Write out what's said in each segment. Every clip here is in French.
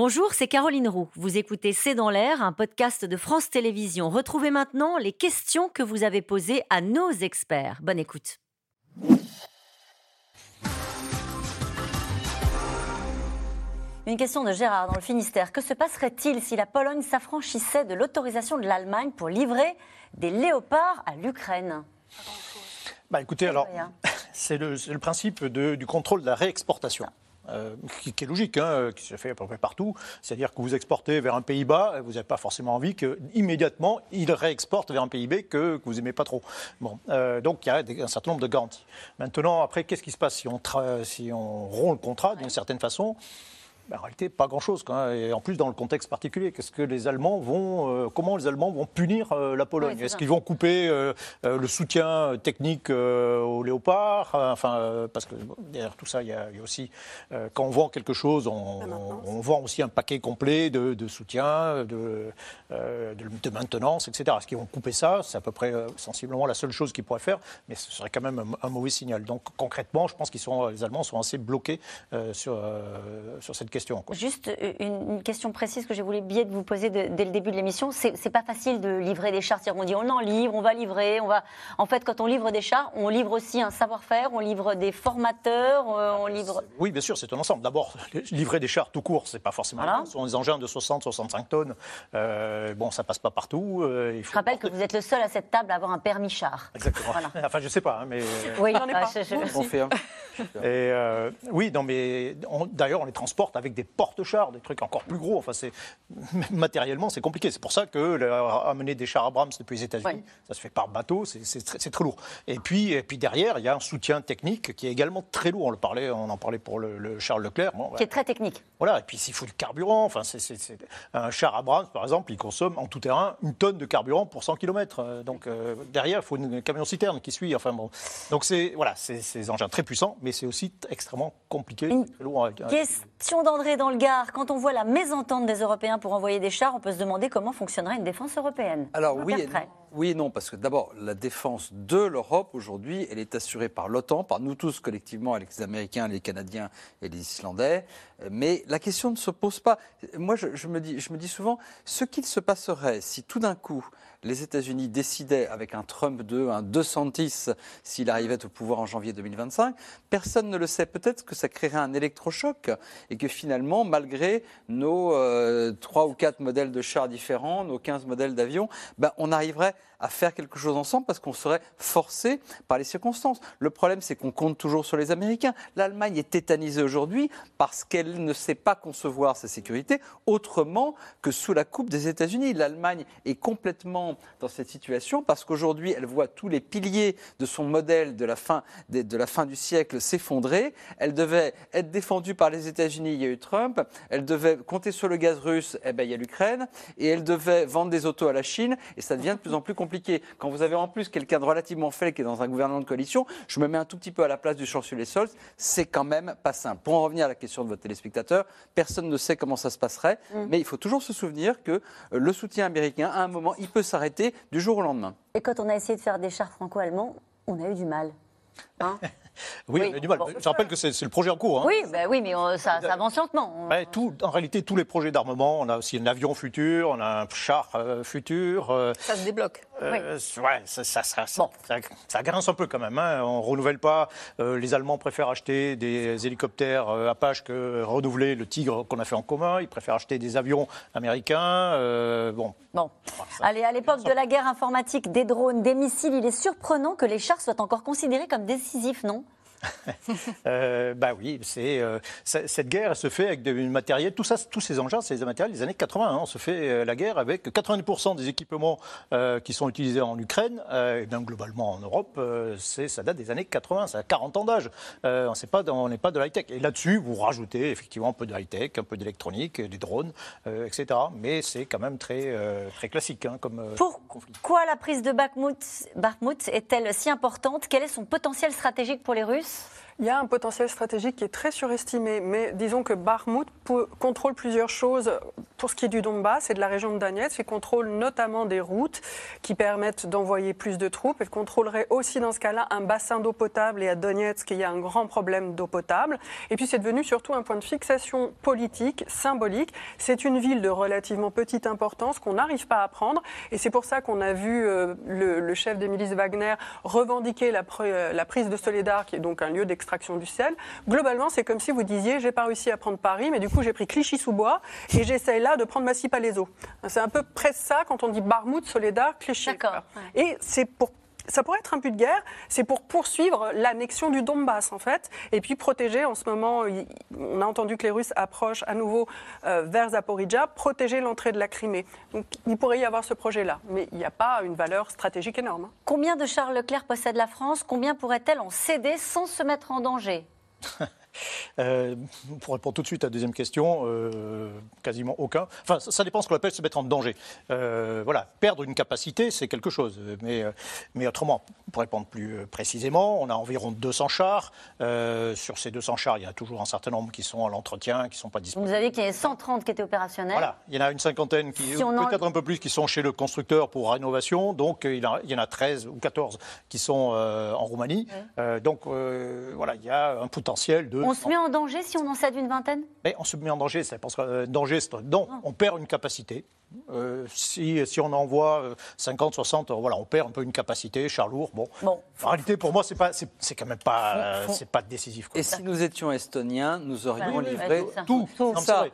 Bonjour, c'est Caroline Roux. Vous écoutez C'est dans l'air, un podcast de France Télévisions. Retrouvez maintenant les questions que vous avez posées à nos experts. Bonne écoute. Une question de Gérard dans le Finistère. Que se passerait-il si la Pologne s'affranchissait de l'autorisation de l'Allemagne pour livrer des léopards à l'Ukraine? Bah, Écoutez, alors, c'est le, le, principe de, du contrôle de la réexportation. Euh, qui, est logique, hein, qui se fait à peu près partout. C'est-à-dire que vous exportez vers un pays bas, vous n'avez pas forcément envie qu'immédiatement, il réexporte vers un pays B que, vous n'aimez pas trop. Bon, euh, donc il y a un certain nombre de garanties. Maintenant, après, qu'est-ce qui se passe si on, rompt le contrat d'une certaine façon? En réalité, pas grand-chose. Et en plus, dans le contexte particulier, qu'est-ce que les Allemands vont, euh, comment les Allemands vont punir euh, la Pologne? Oui, Est-ce qu'ils vont couper euh, le soutien technique aux léopards? Enfin, parce que derrière tout ça, il y a, il y a aussi quand on vend quelque chose, on, vend aussi un paquet complet de, de soutien, de, de, de, maintenance, etc. Est-ce qu'ils vont couper ça? C'est à peu près sensiblement la seule chose qu'ils pourraient faire, mais ce serait quand même un, un mauvais signal. Donc concrètement, je pense qu'ils sont, les Allemands sont assez bloqués sur, sur cette question question. Quoi. Juste une, une, question précise que j'ai voulu bien de vous poser de, dès le début de l'émission. C'est pas facile de livrer des chars. On dit on en livre, on va livrer, on va. En fait, quand on livre des chars, on livre aussi un savoir-faire, on livre des formateurs, euh, on livre. Oui, bien sûr, c'est un ensemble. D'abord, livrer des chars tout court, c'est pas forcément. Voilà. Ce sont des engins de 60-65 tonnes. Euh, bon, ça passe pas partout. Euh, il faut... Je rappelle que vous êtes le seul à cette table à avoir un permis char. Exactement. Voilà. enfin, je sais pas, hein, mais. Oui, j'en ai pas. Je, je... On fait. Hein. Et euh, oui, non, mais d'ailleurs, on les transporte avec des porte-chars, des trucs encore plus gros. Enfin, c'est matériellement, c'est compliqué. C'est pour ça que amener des chars Abrams depuis les États-Unis, ouais. ça se fait par bateau, c'est très, très, lourd. Et puis, et puis derrière, il y a un soutien technique qui est également très lourd. On le parlait, on en parlait pour le, le Charles Leclerc, bon, qui est très technique. Voilà. Et puis s'il faut du carburant, enfin, c'est un char Abrams, par exemple, il consomme en tout terrain une tonne de carburant pour 100 km. Donc euh, derrière, il faut une camion citerne qui suit. Enfin bon. Donc c'est voilà, c'est des engins très puissants, mais c'est aussi extrêmement compliqué. Une lourd. Question d'André dans le Gard. Quand on voit la mésentente des Européens pour envoyer des chars, on peut se demander comment fonctionnerait une défense européenne. Alors oui et, oui et non, parce que d'abord, la défense de l'Europe aujourd'hui, elle est assurée par l'OTAN, par nous tous collectivement, avec les Américains, les Canadiens et les Islandais. Mais la question ne se pose pas. Moi, je, je, me, dis, je me dis souvent, ce qu'il se passerait si tout d'un coup, les États-Unis décidaient avec un Trump 2, un 210, s'il arrivait au pouvoir en janvier 2025, personne ne le sait. Peut-être que ça créerait un électrochoc et que finalement, malgré nos euh, 3 ou 4 modèles de chars différents, nos 15 modèles d'avions, ben, on arriverait à faire quelque chose ensemble parce qu'on serait forcé par les circonstances. Le problème, c'est qu'on compte toujours sur les Américains. L'Allemagne est tétanisée aujourd'hui parce qu'elle ne sait pas concevoir sa sécurité autrement que sous la coupe des États-Unis. L'Allemagne est complètement dans cette situation parce qu'aujourd'hui, elle voit tous les piliers de son modèle de la fin, de, la fin du siècle s'effondrer. Elle devait être défendue par les États-Unis, il y a eu Trump. Elle devait compter sur le gaz russe, eh ben, il y a l'Ukraine. Et elle devait vendre des autos à la Chine. Et ça devient de plus en plus compliqué compliqué. Quand vous avez en plus quelqu'un de relativement faible qui est dans un gouvernement de coalition, je me mets un tout petit peu à la place du chancelier Scholz, c'est quand même pas simple. Pour en revenir à la question de votre téléspectateur, personne ne sait comment ça se passerait, mmh. mais il faut toujours se souvenir que le soutien américain, à un moment, il peut s'arrêter du jour au lendemain. Et quand on a essayé de faire des chars franco-allemands, on a eu du mal. Hein oui, oui. du mal. Bon, je rappelle que c'est le projet en cours. Hein. Oui, bah oui, mais on, ça, ça, avance lentement. Tout, en réalité, tous les projets d'armement, on a aussi un avion futur, on a un char euh, futur. Euh, ça se débloque. Euh, oui. Ouais, ça, ça, ça, bon. ça, grince un peu quand même. Hein. On renouvelle pas. Les Allemands préfèrent acheter des hélicoptères Apache que renouveler le Tigre qu'on a fait en commun. Ils préfèrent acheter des avions américains. bon. Bon. Allez, à l'époque de la guerre informatique, des drones, des missiles, il est surprenant que les chars soient encore considérés comme décisifs, non? euh, bah oui, c'est euh, cette guerre se fait avec du matériel. Tout ça, tous ces engins, c'est des matériels des années 80. Hein. On se fait euh, la guerre avec 80% des équipements euh, qui sont utilisés en Ukraine, et bien globalement en Europe, c'est ça date des années 80. Ça a 40 ans d'âge. on n'est pas, on n'est pas de high tech. Et là-dessus, vous rajoutez effectivement un peu de high tech, un peu d'électronique, des drones, etc. Mais c'est quand même très très classique hein, comme Pourquoi la prise de Bakhmut, Bakhmut est-elle si importante? Quel est son potentiel stratégique pour les Russes? Yes. Il y a un potentiel stratégique qui est très surestimé, mais disons que Bakhmut contrôle plusieurs choses pour ce qui est du Donbass et de la région de Donetsk. Il contrôle notamment des routes qui permettent d'envoyer plus de troupes. Il contrôlerait aussi dans ce cas-là un bassin d'eau potable et à Donetsk, il y a un grand problème d'eau potable. Et puis c'est devenu surtout un point de fixation politique, symbolique. C'est une ville de relativement petite importance qu'on n'arrive pas à prendre. Et c'est pour ça qu'on a vu euh, le, chef des milices Wagner revendiquer la, prise de Soledar, qui est donc un lieu du ciel. Globalement, c'est comme si vous disiez j'ai pas réussi à prendre Paris, mais du coup j'ai pris Clichy-sous-Bois et j'essaye là de prendre Massy-Palaiseau. C'est un peu près ça quand on dit Barmouth, Soledad, Clichy. D'accord. Et c'est pour ça pourrait être un but de guerre, c'est pour poursuivre l'annexion du Donbass en fait, et puis protéger en ce moment, on a entendu que les Russes approchent à nouveau euh, vers Zaporizhia, protéger l'entrée de la Crimée. Donc il pourrait y avoir ce projet-là, mais il n'y a pas une valeur stratégique énorme. Hein. Combien de chars Leclerc possède la France? Combien pourrait-elle en céder sans se mettre en danger? Euh, pour répondre tout de suite à la deuxième question, euh, quasiment aucun. Enfin, ça, dépend ce qu'on appelle se mettre en danger. Euh, voilà, perdre une capacité, c'est quelque chose. Mais, mais autrement, pour répondre plus précisément, on a environ 200 chars. sur ces 200 chars, il y a toujours un certain nombre qui sont à l'entretien, qui ne sont pas disponibles. Vous avez qu'il y a 130 qui étaient opérationnels. Voilà, il y en a une cinquantaine, qui, peut-être un peu plus, qui sont chez le constructeur pour rénovation. Donc, il y en a 13 ou 14 qui sont en Roumanie. donc, voilà, il y a un potentiel de on se met en danger si on en cède une vingtaine? Mais On se met en danger, c'est parce que euh, danger, c'est non, ah. on perd une capacité. Euh, si, si, on envoie 50, 60, voilà, on perd un peu une capacité, char lourd. Bon. bon. En réalité, pour moi, c'est pas, c'est quand même pas, c'est pas décisif. Et si nous étions estoniens, nous aurions livré tout, ça.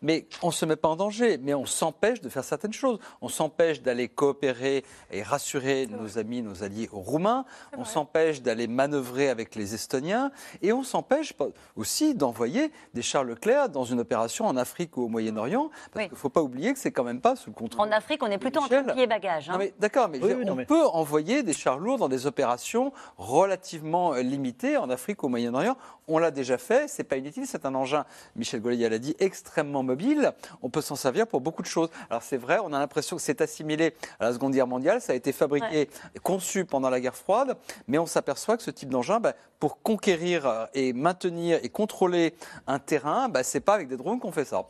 Mais on se met pas en danger, mais on s'empêche de faire certaines choses. On s'empêche d'aller coopérer et rassurer nos amis, nos alliés roumains. On s'empêche d'aller manœuvrer avec les Estoniens, et on s'empêche aussi d'envoyer des chars Leclerc dans une opération en Afrique ou au Moyen-Orient, parce qu'il ne faut pas oublier que c'est quand même pas sous le contrôle. En Afrique, on est plutôt en pied bagage. Hein. D'accord, mais, on peut envoyer des chars lourds dans des opérations relativement euh, limitées en Afrique ou au Moyen-Orient. On l'a déjà fait, c'est pas inutile, c'est un engin, Michel Golia l'a dit, extrêmement mobile. On peut s'en servir pour beaucoup de choses. Alors c'est vrai, on a l'impression que c'est assimilé à la Seconde Guerre mondiale, ça a été fabriqué, conçu pendant la guerre froide, mais on s'aperçoit que ce type d'engin, bah, pour conquérir euh, et maintenir et contrôler un terrain, bah, c'est pas avec des drones qu'on fait ça.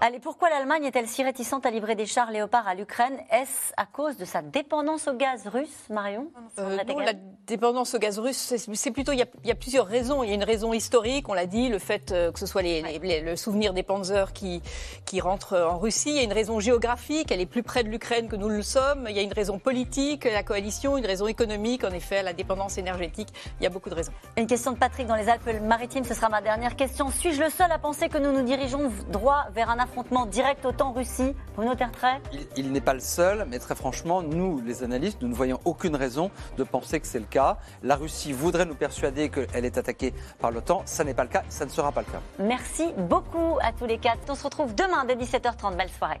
Allez, pourquoi l'Allemagne est-elle si réticente à livrer des chars Léopard à l'Ukraine? Est-ce à cause de sa dépendance au gaz russe, Marion? Euh, Non, la dépendance au gaz russe, c'est plutôt, il y, a, il y, a, plusieurs raisons. Il y a une raison historique, on l'a dit, le fait euh, que ce soit les, le souvenir des Panzers qui, qui rentrent en Russie. Il y a une raison géographique, elle est plus près de l'Ukraine que nous le sommes. Il y a une raison politique, la coalition, une raison économique, en effet, la dépendance énergétique. Il y a beaucoup de raisons. Une question de Patrick dans les Alpes-Maritimes, ce sera ma dernière question. Suis-je le seul à penser que nous nous dirigeons droit vers un affrontement direct OTAN-Russie Bruno Tertrais? Il, il n'est pas le seul, mais très franchement, nous, les analystes, nous ne voyons aucune raison de penser que c'est le cas. La Russie voudrait nous persuader qu'elle est attaquée par l'OTAN. Ça n'est pas le cas, ça ne sera pas le cas. Merci beaucoup à tous les quatre. On se retrouve demain dès 17h30. Belle soirée.